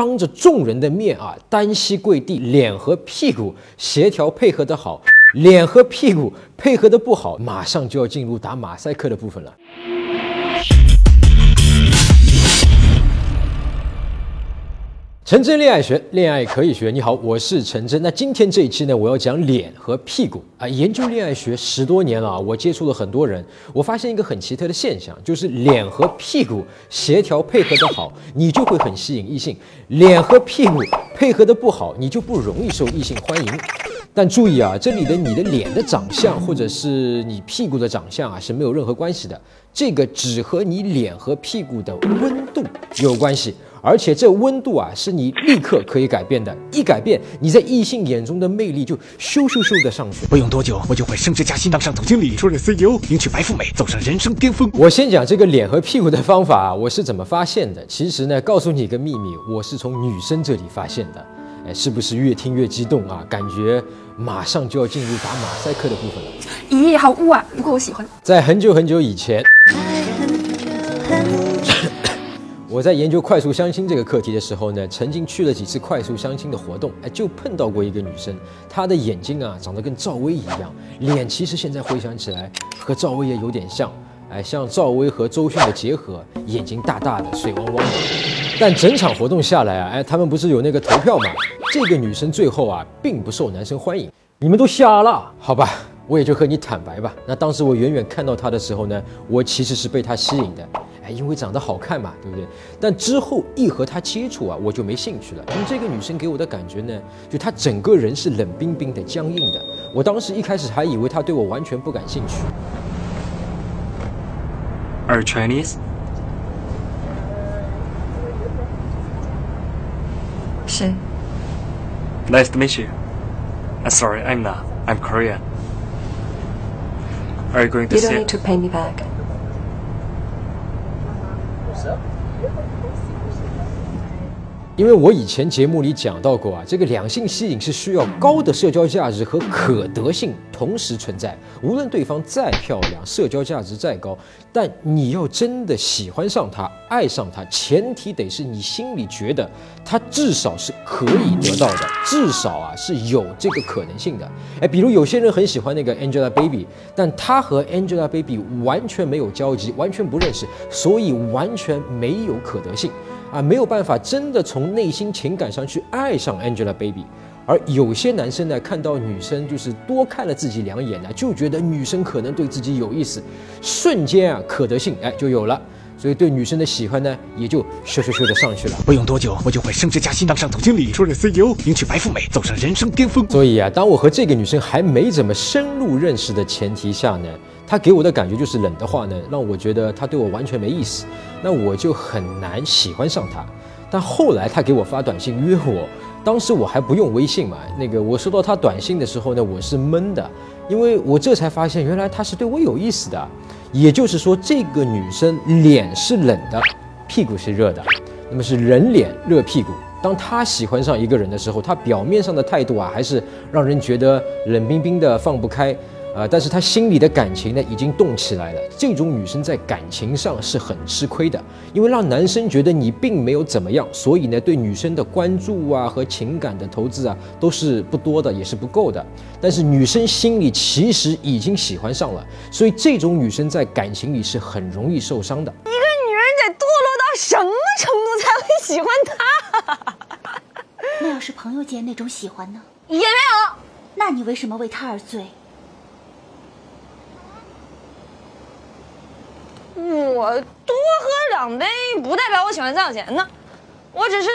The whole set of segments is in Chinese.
当着众人的面啊，单膝跪地，脸和屁股协调配合的好，脸和屁股配合的不好，马上就要进入打马赛克的部分了。陈真恋爱学，恋爱可以学。你好，我是陈真。那今天这一期呢，我要讲脸和屁股啊。研究恋爱学十多年了，我接触了很多人，我发现一个很奇特的现象，就是脸和屁股协调配合的好，你就会很吸引异性；脸和屁股配合的不好，你就不容易受异性欢迎。但注意啊，这里的你的脸的长相，或者是你屁股的长相啊，是没有任何关系的。这个只和你脸和屁股的温度有关系。而且这温度啊，是你立刻可以改变的。一改变，你在异性眼中的魅力就咻咻咻的上去。不用多久，我就会升职加薪，当上总经理，出任 CEO，迎娶白富美，走上人生巅峰。我先讲这个脸和屁股的方法，我是怎么发现的？其实呢，告诉你一个秘密，我是从女生这里发现的。哎，是不是越听越激动啊？感觉马上就要进入打马赛克的部分了。咦，好污啊！不过我喜欢。在很久很久以前。我在研究快速相亲这个课题的时候呢，曾经去了几次快速相亲的活动，哎，就碰到过一个女生，她的眼睛啊长得跟赵薇一样，脸其实现在回想起来和赵薇也有点像，哎，像赵薇和周迅的结合，眼睛大大的，水汪汪的。但整场活动下来啊，哎，他们不是有那个投票吗？这个女生最后啊，并不受男生欢迎。你们都瞎了，好吧，我也就和你坦白吧。那当时我远远看到她的时候呢，我其实是被她吸引的。哎因为长得好看嘛，对不对？但之后一和她接触啊，我就没兴趣了。因为这个女生给我的感觉呢，就她整个人是冷冰冰的、僵硬的。我当时一开始还以为她对我完全不感兴趣。Are Chinese？是。Nice to meet you. I'm sorry, I'm not. I'm Korean. Are you going to see? You don't need to pay me back. 因为我以前节目里讲到过啊，这个两性吸引是需要高的社交价值和可得性同时存在。无论对方再漂亮，社交价值再高，但你要真的喜欢上他、爱上他，前提得是你心里觉得他至少是可以得到的，至少啊是有这个可能性的。哎，比如有些人很喜欢那个 Angelababy，但他和 Angelababy 完全没有交集，完全不认识，所以完全没有可得性。啊，没有办法真的从内心情感上去爱上 Angelababy，而有些男生呢，看到女生就是多看了自己两眼呢，就觉得女生可能对自己有意思，瞬间啊，可得性哎就有了，所以对女生的喜欢呢，也就咻咻咻的上去了。不用多久，我就会升职加薪，当上总经理，出任 CEO，迎娶白富美，走上人生巅峰。所以啊，当我和这个女生还没怎么深入认识的前提下呢。她给我的感觉就是冷的话呢，让我觉得她对我完全没意思，那我就很难喜欢上她。但后来她给我发短信约我，当时我还不用微信嘛，那个我收到她短信的时候呢，我是懵的，因为我这才发现原来她是对我有意思的。也就是说，这个女生脸是冷的，屁股是热的，那么是人脸热屁股。当她喜欢上一个人的时候，她表面上的态度啊，还是让人觉得冷冰冰的，放不开。啊，但是她心里的感情呢，已经动起来了。这种女生在感情上是很吃亏的，因为让男生觉得你并没有怎么样，所以呢，对女生的关注啊和情感的投资啊，都是不多的，也是不够的。但是女生心里其实已经喜欢上了，所以这种女生在感情里是很容易受伤的。一个女人得堕落到什么程度才会喜欢他？那要是朋友间那种喜欢呢？也没有。那你为什么为他而醉？我多喝两杯不代表我喜欢张小贤呢，我只是……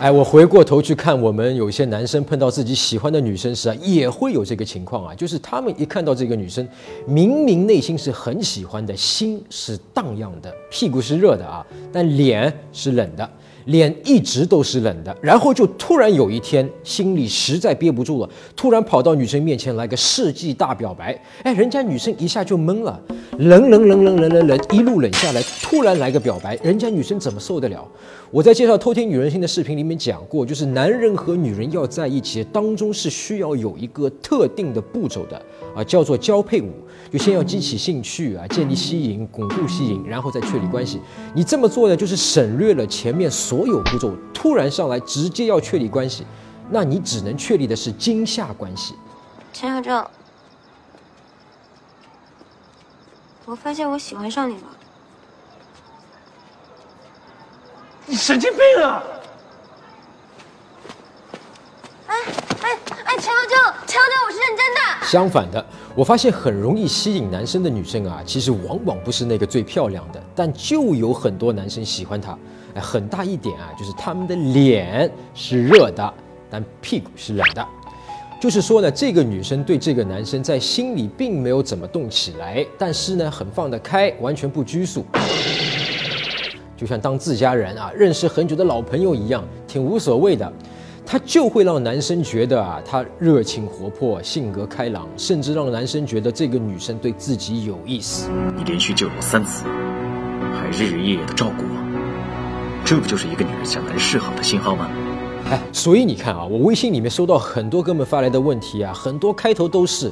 哎，我回过头去看我们有些男生碰到自己喜欢的女生时啊，也会有这个情况啊，就是他们一看到这个女生，明明内心是很喜欢的，心是荡漾的，屁股是热的啊，但脸是冷的。脸一直都是冷的，然后就突然有一天心里实在憋不住了，突然跑到女生面前来个世纪大表白，哎，人家女生一下就懵了，冷冷冷冷冷冷冷，一路冷下来，突然来个表白，人家女生怎么受得了？我在介绍偷听女人心的视频里面讲过，就是男人和女人要在一起当中是需要有一个特定的步骤的啊，叫做交配舞，就先要激起兴趣啊，建立吸引，巩固吸引，然后再确立关系。你这么做呢，就是省略了前面所有步骤，突然上来直接要确立关系，那你只能确立的是惊吓关系。陈小正，我发现我喜欢上你了。你神经病啊！哎哎哎，陈小正，陈小正，我是认真的。相反的，我发现很容易吸引男生的女生啊，其实往往不是那个最漂亮的，但就有很多男生喜欢她。哎，很大一点啊，就是他们的脸是热的，但屁股是冷的。就是说呢，这个女生对这个男生在心里并没有怎么动起来，但是呢，很放得开，完全不拘束，就像当自家人啊，认识很久的老朋友一样，挺无所谓的。她就会让男生觉得啊，她热情活泼，性格开朗，甚至让男生觉得这个女生对自己有意思。你连续救了我三次，还日日夜夜的照顾我，这不就是一个女人向男人示好的信号吗？哎，所以你看啊，我微信里面收到很多哥们发来的问题啊，很多开头都是，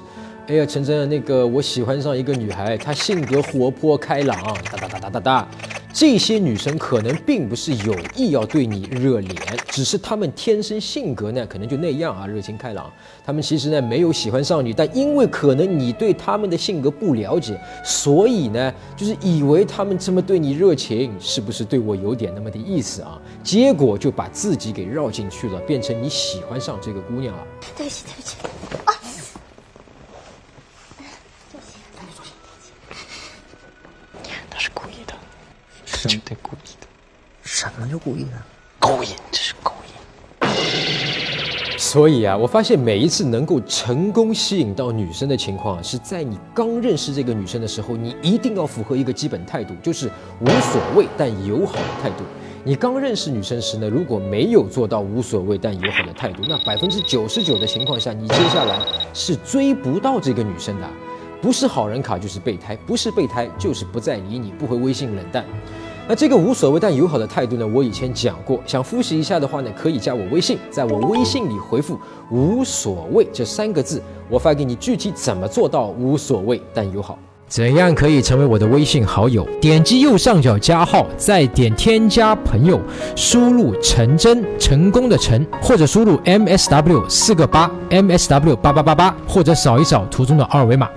哎呀，陈真，那个我喜欢上一个女孩，她性格活泼开朗，哒哒哒哒哒哒。这些女生可能并不是有意要对你热脸，只是她们天生性格呢，可能就那样啊，热情开朗。她们其实呢没有喜欢上你，但因为可能你对她们的性格不了解，所以呢就是以为她们这么对你热情，是不是对我有点那么的意思啊？结果就把自己给绕进去了，变成你喜欢上这个姑娘了。对不起，对不起。他是故意的，是故意的，什么叫故意的？勾引，这是勾引。所以啊，我发现每一次能够成功吸引到女生的情况，是在你刚认识这个女生的时候，你一定要符合一个基本态度，就是无所谓但友好的态度。你刚认识女生时呢，如果没有做到无所谓但友好的态度，那百分之九十九的情况下，你接下来是追不到这个女生的。不是好人卡就是备胎，不是备胎就是不再理你，不回微信冷淡。那这个无所谓但友好的态度呢？我以前讲过，想复习一下的话呢，可以加我微信，在我微信里回复“无所谓”这三个字，我发给你具体怎么做到无所谓但友好。怎样可以成为我的微信好友？点击右上角加号，再点添加朋友，输入陈真成功的成，或者输入 M S W 四个八 M S W 八八八八，或者扫一扫图中的二维码。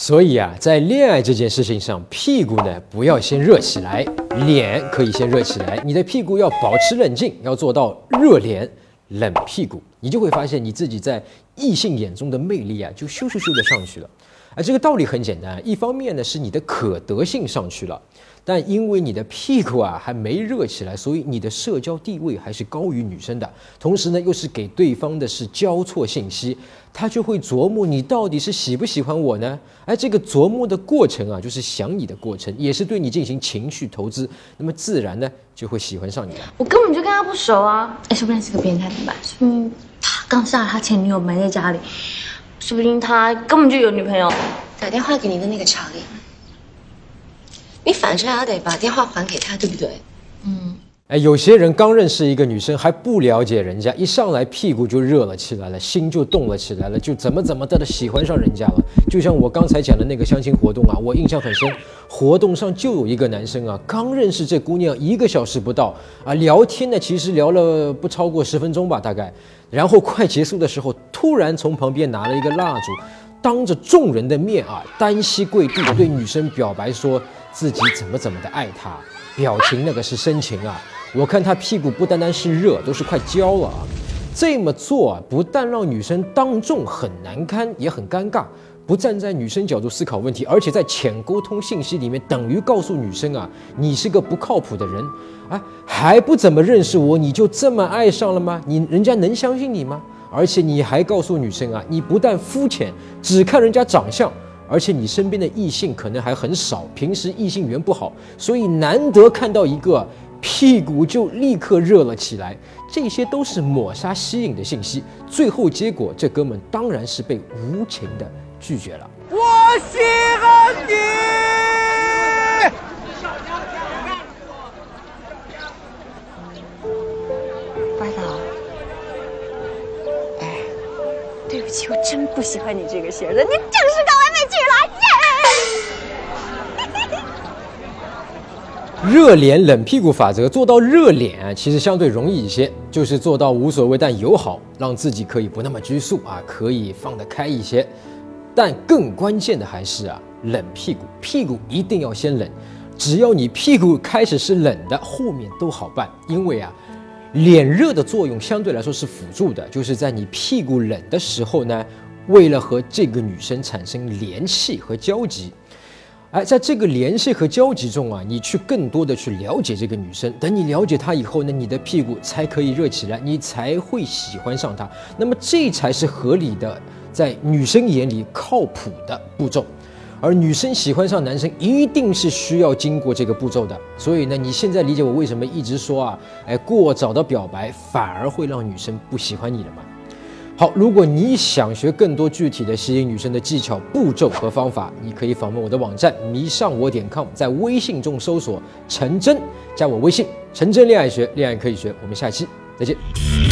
所以啊，在恋爱这件事情上，屁股呢不要先热起来，脸可以先热起来。你的屁股要保持冷静，要做到热脸冷屁股，你就会发现你自己在异性眼中的魅力啊，就咻咻咻的上去了。而这个道理很简单，一方面呢是你的可得性上去了，但因为你的屁股啊还没热起来，所以你的社交地位还是高于女生的。同时呢，又是给对方的是交错信息，他就会琢磨你到底是喜不喜欢我呢？而这个琢磨的过程啊，就是想你的过程，也是对你进行情绪投资，那么自然呢就会喜欢上你了。我根本就跟他不熟啊！哎，说不定是个变态，怎么办？说不定他刚杀了他前女友，埋在家里。说不定他根本就有女朋友。打电话给你的那个查理，你反正也得把电话还给他，对不对？哎，有些人刚认识一个女生还不了解人家，一上来屁股就热了起来了，心就动了起来了，就怎么怎么的的喜欢上人家了。就像我刚才讲的那个相亲活动啊，我印象很深。活动上就有一个男生啊，刚认识这姑娘一个小时不到啊，聊天呢其实聊了不超过十分钟吧，大概。然后快结束的时候，突然从旁边拿了一个蜡烛，当着众人的面啊，单膝跪地对女生表白，说自己怎么怎么的爱她，表情那个是深情啊。我看他屁股不单单是热，都是快焦了啊！这么做啊，不但让女生当众很难堪，也很尴尬。不站在女生角度思考问题，而且在浅沟通信息里面，等于告诉女生啊，你是个不靠谱的人，哎，还不怎么认识我，你就这么爱上了吗？你人家能相信你吗？而且你还告诉女生啊，你不但肤浅，只看人家长相，而且你身边的异性可能还很少，平时异性缘不好，所以难得看到一个。屁股就立刻热了起来，这些都是抹杀吸引的信息。最后结果，这哥们当然是被无情的拒绝了。我喜欢你，班长。哎，对不起，我真不喜欢你这个型的，你真是个。热脸冷屁股法则做到热脸，其实相对容易一些，就是做到无所谓但友好，让自己可以不那么拘束啊，可以放得开一些。但更关键的还是啊，冷屁股，屁股一定要先冷。只要你屁股开始是冷的，后面都好办。因为啊，脸热的作用相对来说是辅助的，就是在你屁股冷的时候呢，为了和这个女生产生联系和交集。哎，在这个联系和交集中啊，你去更多的去了解这个女生。等你了解她以后呢，你的屁股才可以热起来，你才会喜欢上她。那么这才是合理的，在女生眼里靠谱的步骤。而女生喜欢上男生，一定是需要经过这个步骤的。所以呢，你现在理解我为什么一直说啊，哎，过早的表白反而会让女生不喜欢你了吗？好，如果你想学更多具体的吸引女生的技巧、步骤和方法，你可以访问我的网站迷上我点 com，在微信中搜索陈真，加我微信陈真恋爱学，恋爱可以学。我们下期再见。